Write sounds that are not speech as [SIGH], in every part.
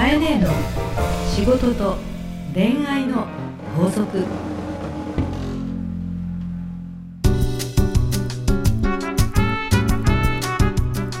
かえねえの仕事と恋愛の法則。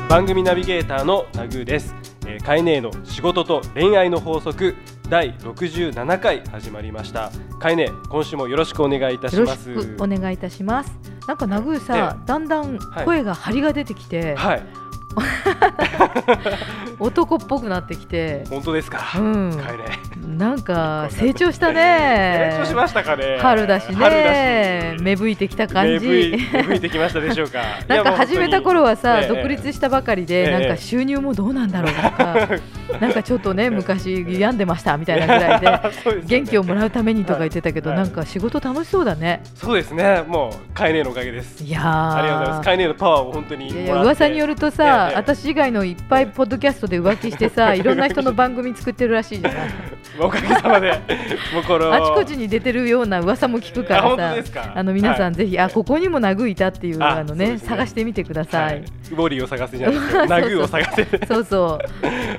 番組ナビゲーターのタグーです、えー、カエネーの仕事と恋愛の法則。第67回始まりました。カエネ今週もよろしくお願いいたしよろしますくお願いいたします。なんかナグーさ、だんだん声が張りが出てきて、はい [LAUGHS] 男っぽくなってきて、本当ですか、うん。カエネなんか成長したね。成長しましたかね。春だしね、し。芽吹いてきた感じ。芽吹いてきましたでしょうか。[LAUGHS] なんか始めた頃はさ、独立したばかりで、ええ。なんか収入もどうなんだろうとか、[LAUGHS] なんかちょっとね昔病んでましたみたいなぐらいで。[LAUGHS] 元気をもらうためにとか言ってたけど、はい。なんか仕事楽しそうだね。そうですね。もうカエネのおかげです。いやー。ありがとうございます。カエネのパワーを本当に噂によるとさ、ええ私以外のいっぱいポッドキャストで浮気してさ [LAUGHS] いろんな人の番組作ってるらしいじゃないおかげさまで。[LAUGHS] もうこのあちこちに出てるような噂も聞くからさあの皆さん、はい。ぜひあここにもナグいたっていうああのねね。探してみてください、はい、ウォーリーを探せじゃないですけどナグーを探せそうそ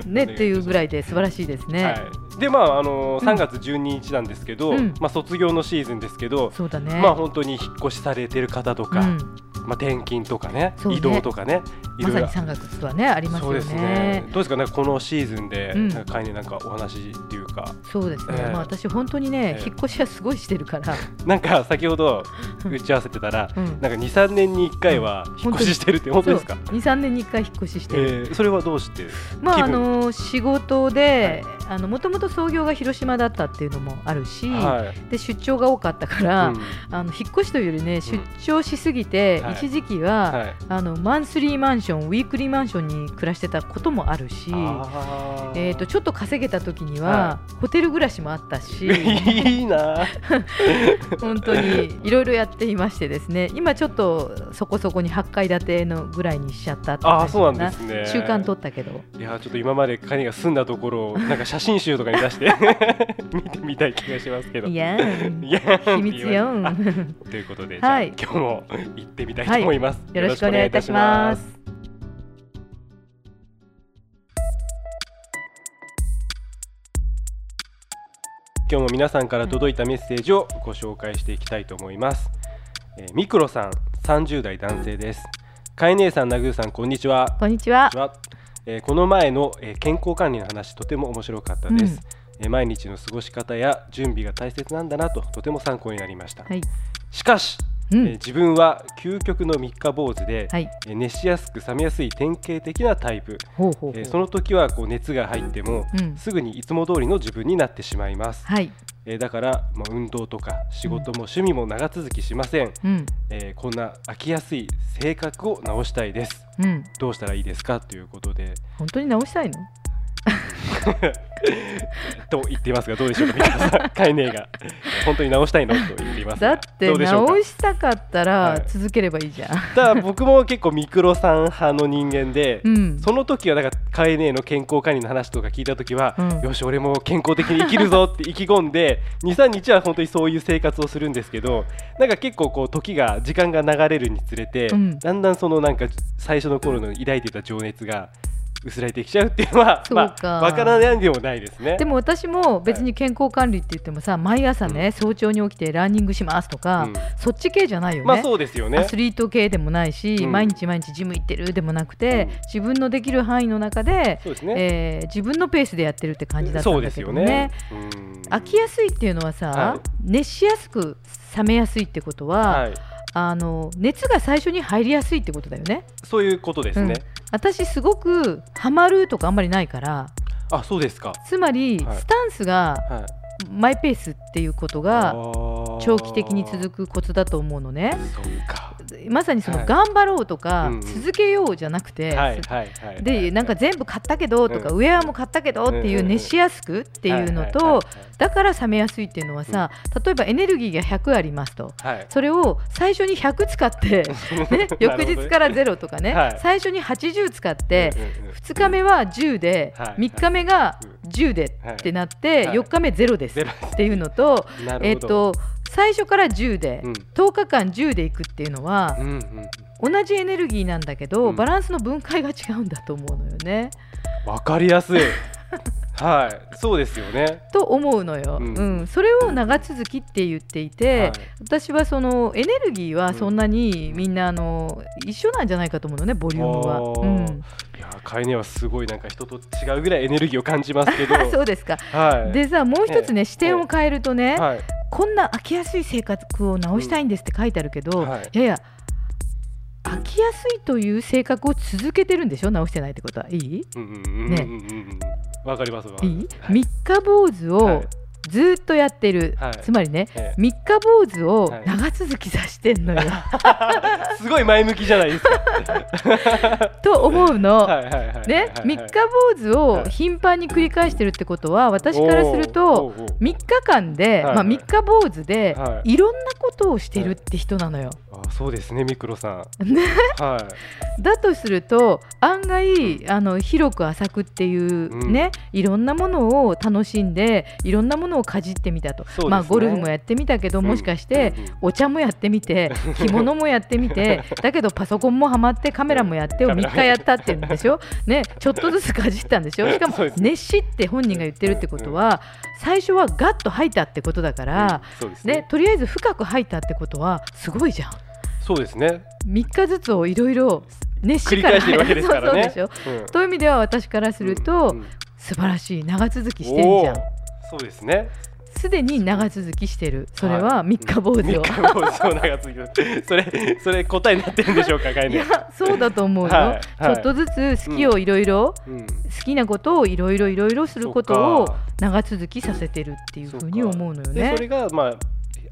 う。ねっていうぐらいで素晴らしいですね、はい、でまああのー、3月12日なんですけど、うん。まあ卒業のシーズンですけど、そうだね。まあ本当に引っ越しされてる方とか、うん。まあ転勤とかねね。移動とかねまさに3月はねありますよね。ね。どうですかねこのシーズンで、うん。なんか会になんかお話っていうか。そうですね、ええ。まあ私本当にね、ええ。引っ越しはすごいしてるから、[LAUGHS] なんか先ほど [LAUGHS] 打ち合わせてたら、うん。なんか23年に1回は引っ越ししてるって本当ですか？そう。23年に1回引っ越ししてる、えー、それはどうしてまああの仕事で、あのもともと創業が広島だったっていうのもあるし、はい。で出張が多かったから、うん。あの引っ越しというよりね出張しすぎて、はい。一時期は、はい。あのマンスリーマンションウィークリーマンションに暮らしてたこともあるし。えー、とちょっと稼げた時には、はホテル暮らしもあったし [LAUGHS] いいな。[LAUGHS] 本当にいろいろやっていましてですね今ちょっとそこそこに8階建てのぐらいにしちゃったあーそうなんですね。習慣取ったけど。いやちょっと今までカニが住んだところをなんか写真集とかに出して [LAUGHS] 見てみたい気がしますけど。いやー [LAUGHS] いや秘密よあということで、じゃあはい今日も行ってみたいと思います。よろしくお願いいたします。今日も皆さんから届いたメッセージをご紹介していきたいと思います。えーミクロさん、30代男性です。かえ姉さん、なぐーさん。こんにちはこんにちはえーこの前の、えー健康管理の話とても面白かったです、うん。えー毎日の過ごし方や準備が大切なんだなととても参考になりました、はい、しかし、うん。えー自分は究極の三日坊主で、はい、えー熱しやすく冷めやすい典型的なタイプ、えーその時はこう熱が入っても、うん。すぐにいつも通りの自分になってしまいます、はい、えーだから、まあ、運動とか仕事も趣味も長続きしません、うん、えーこんな飽きやすい性格を直したいです。うん、どうしたらいいですか？ということで。本当に直したいの？[LAUGHS] と言っていますがどうでしょうか？皆さん。カイネーが。本当に直したいの？と言っていますが。だってどうでしょうか？直したかったはい。ら続ければいいじゃん、ただ僕も結構ミクロさん派の人間で、うん、その時はだからカイネーの健康管理の話とか聞いた時は、うん。よし俺も健康的に生きるぞって意気込んで [LAUGHS] 23日は本当にそういう生活をするんですけどなんか結構こう時が時間が流れるにつれて、うん。だんだんそのなんか最初の頃の抱いていた情熱が薄らいできちゃうっていうのはそうまかあわからないでもないですね。でも私も別に健康管理って言ってもさ毎朝ね、早朝に起きてランニングしますとか、うん。そっち系じゃないよね、まあそうですよね。アス。リート系でもないし、うん。毎日毎日ジム行ってるでもなくて、うん。自分のできる範囲の中で、そうですね。えー自分のペースでやってるって感じだったそうんでだけどね。すよね。うん。飽きやすいっていうのはさ、はい。熱しやすく冷めやすいってことは、はい、あの熱が最初に入りやすいってことだよねそういうことですね。私すごくハマるとかあんまりないからあ、そうですか。つまり、はいスタンスがはい。マイペースっていうことが長期的にく。続くコツだと思うのねそうか。まさにそのはい。頑張ろうとか、続けようじゃなくて。でなんか全部買ったけどとか、うん。ウェアも買ったけどっていう熱しやすくっていうのと、だから冷めやすいっていうのはさ、例えばエネルギーが100ありますと。それを最初に100使って、[LAUGHS] ね、翌日から0とかね、[LAUGHS] はい。最初に80使って、うんうんうん2日目は10で、はい3日目が10でってなって、はい。4日目0ですっていうのと。えっと最初から10で、うん。10日間10でいくっていうのはう、んうん。同じエネルギーなんだけど、うん。バランスの分解が違うんだと思うのよね。わかりやすい。[LAUGHS] はい。そうですよね。と思うのよ、ううん。んそれを長続きって言っていて、はい。私はそのエネルギーはそんなにみんなあの一緒なんじゃないかと思うのねボリュームは。うん、いやーカエネはすごいなんか人と違うぐらいエネルギーを感じますけど。[LAUGHS] そうですか。はい。でさもう一つね、視点を変えるとね、はいこんな飽きやすい生活を直したいんですって書いてあるけど、うんはい。いやいや飽きやすいという性格を続けてるんでしょ？直してないってことはいい？うんうんうんうんうんうん。わかりますわいい、はい？三日坊主をはいずーっとやってる、はい。つまりねえ三日坊主をはい。長続きさせてんのよ、え [LAUGHS] すごい前向きじゃないですか。[LAUGHS] と思うの。ね、はい三日坊主を頻繁に繰り返してるってことは私からするとおーおーおー。3日間で、はいまあ、3日坊主ではい。いろんなことをしてるって人なのよ。あそうですねミクロさん。ね。は [LAUGHS] だとすると案外あの広く浅くっていうね、いろんなものを楽しんでいろんなものをかじってみたと、ね。まあゴルフもやってみたけど、うん。もしかしてお茶もやってみて [LAUGHS] 着物もやってみてだけどパソコンもハマってカメラもやってを3日やったって言うんでしょ、ね、ちょっとずつかじったんでしょ？[LAUGHS] しかも熱しって本人が言ってるってことは最初はガッと吐いたってことだかいら、うんね。ね、とりあえず深く吐いたってことはすごいじゃん。そうですね。3日ずつをいろいろ熱しから繰り返してるわけね。そうそうでしょ？うん。という意味では私からすると、うんうん。素晴らしい。長続きしてるじゃんそうですね。すでに長続きしてる。それは三日坊主を、三日坊主を長続きそれそれ答えになってるんでしょうかカエネいやそうだと思うよ、はいはい。ちょっとずつ好きをいろいろうん。好きなことをいろいろいろいろすることを長続きさせてるっていうふうに思うのよね。でそれがまあ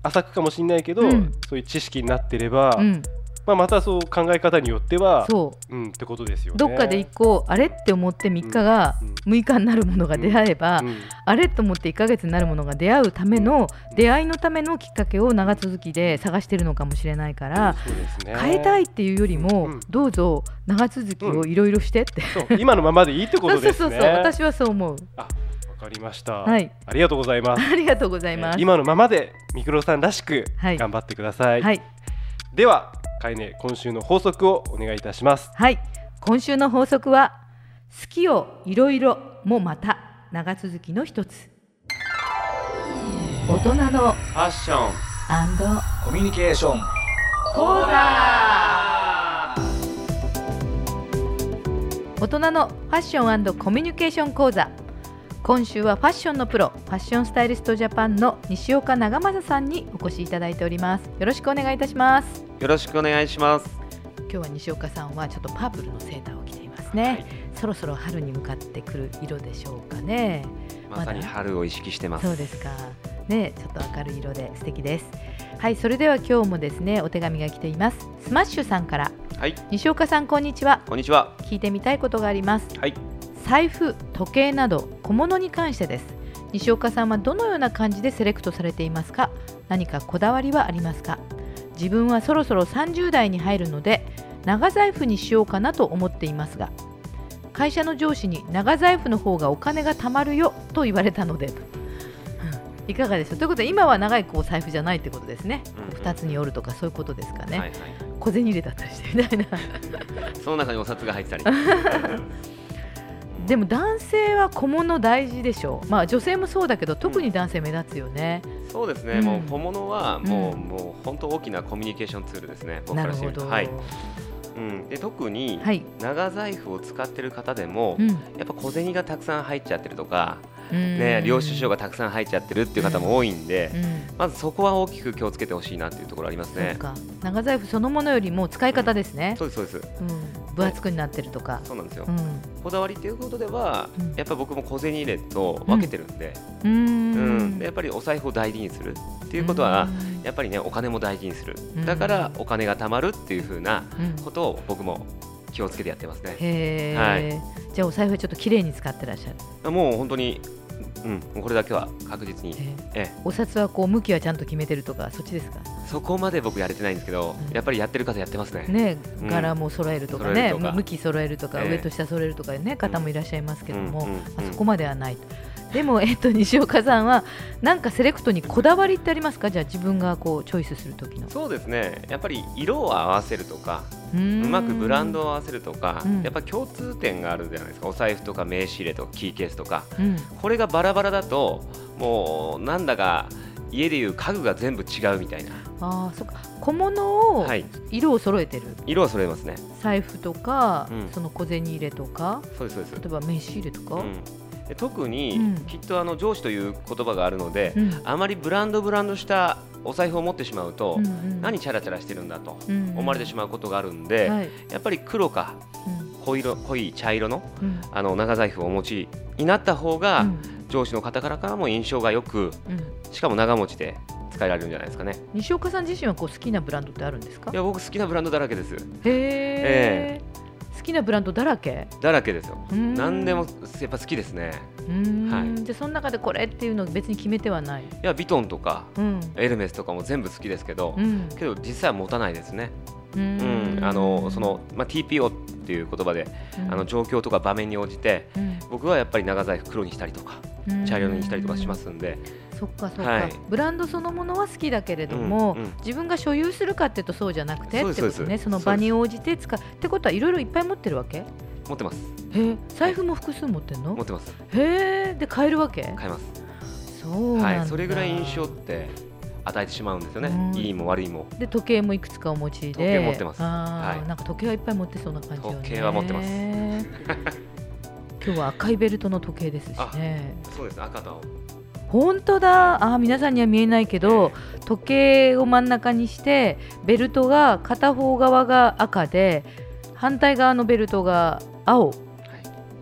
浅くかもしれないけど、うん。そういう知識になってれば、うん、まあ、またそう考え方によっては、そう。うん、ってことですよね。どっかで一個あれって思って3日がうん6日になるものが出会えば、うんあれと思って1ヶ月になるものが出会うための出会いのためのきっかけを長続きで探してるのかもしれないからね。変えたいっていうよりも、うんどうぞ長続きをいろいろしてって、今のままでいいってことですね。[LAUGHS] そうそうそう私はそう思う。あわかりました、はい。ありがとうございます。ありがとうございます、えー今のままでミクロさんらしくはい。頑張ってください。はい、では、かいね今週の法則をお願いいたします。はい、今週の法則は好きをいろいろもまた長続きの一つ。大人のファッションコミュニケーション。講座。大人のファッションコミュニケーション講座。今週はファッションのプロファッションスタイリストジャパンの西岡長政さんにお越しいただいております。よろしくお願いいたしますよろしくお願いします。今日は西岡さんはちょっとパープルのセーターを着ていますね、そろそろ春に向かってくる色でしょうかね。まさに春を意識してます。そうですか。ねちょっと明るい色で素敵です。はいそれでは今日もですねお手紙が来ています。スマッシュさんから。はい、西岡さんこんにちは。こんにちは。聞いてみたいことがあります。はい、財布時計など小物に関してです。西岡さんはどのような感じでセレクトされていますか？何かこだわりはありますか？自分はそろそろ30代に入るので長財布にしようかなと思っていますが会社の上司に長財布の方がお金が貯まるよと言われたのでうん。いかがでしょう？ということで今は長いこう財布じゃないってことですね、うんうん2つに折るとかそういうことですかね、はい、はい。小銭入れだったりしてみたいなその中にお札が入ってたり。[LAUGHS] でも男性は小物大事でしょう、まあ、女性もそうだけど特に男性目立つよね、そうですね。うんもう小物はもう、うんもう本当大きなコミュニケーションツールですね。僕からしてみると。はい。うん。で特にはい長財布を使ってる方でも、うんやっぱ小銭がたくさん入っちゃってるとか、うんね、領収書がたくさん入っちゃってるっていう方も多いんで、うんまずそこは大きく気をつけてほしいなっていうところありますね。長財布そのものよりも使い方ですね、そうですそうです。うん、分厚くなってるとか、そうなんですよ。うん。こだわりっていうことでは、うん。やっぱ僕も小銭入れと分けてるんで、うーうん。やっぱりお財布を大事にするっていうことは、うん。やっぱりねお金も大事にする。うん。だからお金が貯まるっていう風なうん。ことを僕も気をつけてやってますね。へえ、はい。じゃあお財布はちょっと綺麗に使ってらっしゃる、もう本当にうんこれだけは確実に。ええ。えお札はこう向きはちゃんと決めてるとかそっちですか？そこまで僕やれてないんですけど、うん。やっぱりやってる方やってますね。ねうん。柄も揃えるとかね、向き揃えるとか、ええ。上と下揃えるとかね方もいらっしゃいますけども、そこまではないでも、えっと、[LAUGHS] 西岡さんはなんかセレクトにこだわりってありますか？じゃあ自分がこうチョイスする時の。そうですね。やっぱり色を合わせるとかううまくブランドを合わせるとか、うん。やっぱ共通点があるじゃないですか。お財布とか名刺入れとかキーケースとか。うん。これがバラバラだともうなんだか家でいう家具が全部違うみたいな、ああそっか。小物をはい、色を揃えてる、色は揃えますね。財布とか、うん。その小銭入れとかそうですそうです。例えば名刺入れとか、うん。で特に、うん。きっとあの上司という言葉があるので、うん。あまりブランドブランドしたお財布を持ってしまうと、うんうん。何チャラチャラしてるんだとうん思われてしまうことがあるんで、はい。やっぱり黒かうん。濃色濃い茶色のうん。あの長財布をお持ちになった方が、うん。上司の方からからも印象がよくうん。しかも長持ちで使えられるんじゃないですかね。西岡さん自身はこう好きなブランドってあるんですか？いや僕好きなブランドだらけです。へえ、好きなブランドだらけ？だらけですよ。何でもやっぱ好きですね。はい。じゃあその中でこれっていうの別に決めてはない？いやビトンとかうん。エルメスとかも全部好きですけど、うん。けど実際は持たないですね、ううん。んあのその、まあ、TPO っていう言葉で、あの状況とか場面に応じてうん。僕はやっぱり長財布黒にしたりとかうん。茶色にしたりとかしますんで、そっかそっか、はい。ブランドそのものは好きだけれども、うんうん。自分が所有するかっていうとそうじゃなくてってことね。その場に応じて使う。ってことはいろいろいっぱい持ってるわけ？持ってます。へえ？財布も複数持ってんの？持ってます。へえ。で買えるわけ？買えます。そうなんだ、はい。それぐらい印象って与えてしまうんですよね。うん。いいも悪いも。で時計もいくつかお持ちで。時計持ってます。はい。なんか時計はいっぱい持ってそうな感じよね。時計は持ってます。[LAUGHS] 今日は赤いベルトの時計ですしね。そうです。赤と青本当だ。あー皆さんには見えないけど時計を真ん中にしてベルトが片方側が赤で反対側のベルトが青。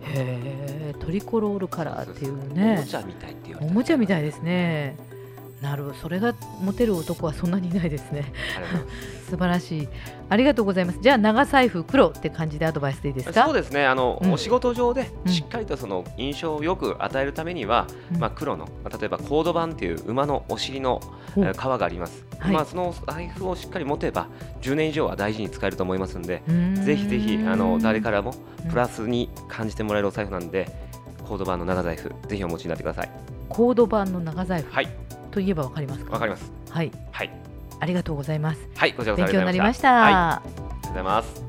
へえトリコロールカラーっていうおねもちゃみたいって言われおてもちゃみたいですねなるほど。それがモテる男はそんなにいないですね。素晴らしい。ありがとうございます。じゃあ長財布黒って感じでアドバイスでいいですか？そうですね。あの、うん。お仕事上でうん。しっかりとその印象をよく与えるためには、うん。まあ、黒の、まあ例えばコードバンっていう馬のお尻の、ほうえー革があります、はい。まあ、その財布をしっかり持てば10年以上は大事に使えると思いますんでぜひぜひあの誰からもうん。プラスに感じてもらえるお財布なんで、コードバンの長財布ぜひお持ちになってください。コード版の長財布。はいといえばわかりますか？わかります。はい。はい。ありがとうございます。はいこちらこそあ勉強になりました、はい。ありがとうございます。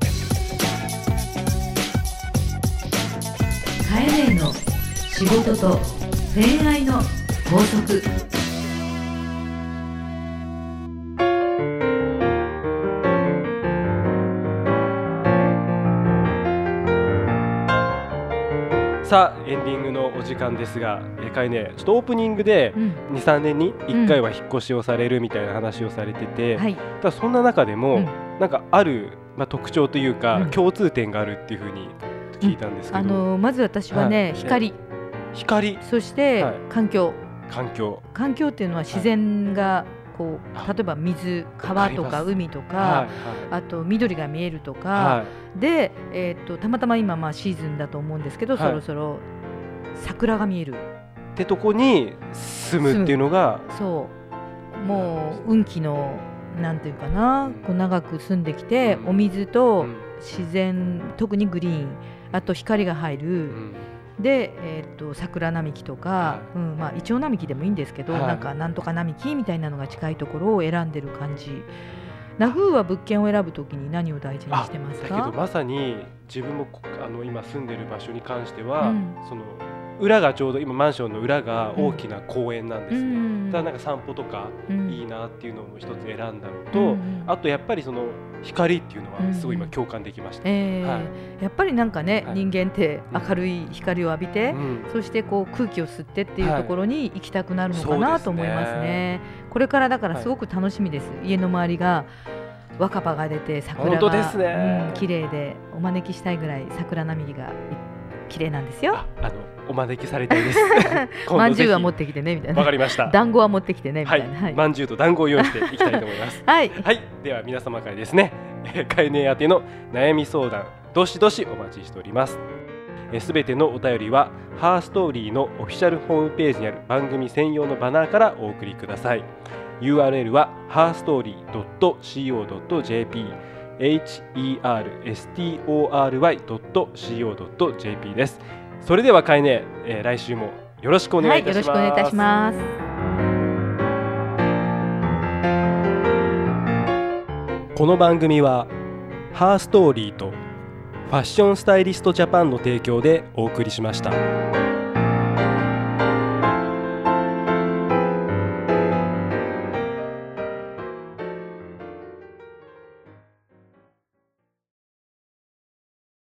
カエネの仕事と恋愛の法則さあエンディングのお時間ですが、えー、かいねちょっとオープニングでうん。23年に1回は引っ越しをされるみたいな話をされてて、はい。ただそんな中でも、うん。なんかある、まあ、特徴というか、うん。共通点があるっていうふうに聞いたんですけど、あのまず私はね、はい。光。光。そしてはい。環境、環境。環境っていうのは自然がこう、あ例えば水川とか海とか、はいあと緑が見えるとか、はい。で、えー、とたまたま今まあシーズンだと思うんですけど、はい。そろそろ桜が見える。ってとこに住むっていうのがそう。もう運気のなんていうかな、うん。こう長く住んできて、うん。お水とうん。自然特にグリーンあと光が入る、うんで、えー、と桜並木とか、はうんまあ、イチョウ並木でもいいんですけど、はい。なんかなんとか並木みたいなのが近いところを選んでる感じ。ナフーは物件を選ぶときに何を大事にしてますか？だけどまさに自分もこあの今住んでる場所に関しては、うん。その裏がちょうど今マンションの裏が大きな公園なんですね、うん。ただなんか散歩とかうん。いいなっていうのを一つ選んだのと、うんあとやっぱりその光っていうのうんはすごい今共感できました、えーはい。やっぱりなんかね、はい。人間って明るい光を浴びて、うん。そしてこう空気を吸ってっていうはいところに行きたくなるのかなと思いますね。これからだからすごく楽しみです。家の周りが若葉が出て桜が本当ですね。うん綺麗でお招きしたいぐらい桜並木が綺麗なんですよ。ああのお招きされたいです [LAUGHS] まんじゅうは持ってきてねみたいわな。かりました団子は持ってきてねみはいたいな。はい。まんじゅうと団子を用意していきたいと思います [LAUGHS] はい。はいでは皆様からですねえー概念宛ての悩み相談どしどしお待ちしておりますすべてのお便りはハーストーリーのオフィシャルホームページにある番組専用のバナーからお送りください URL は herstory.co.jp herstory.co.jp ですそれではかいね、えー来週もよろしくお願いいたします、はい、よろしくお願いいたします。この番組はハーストーリーとファッションスタイリストジャパンの提供でお送りしました。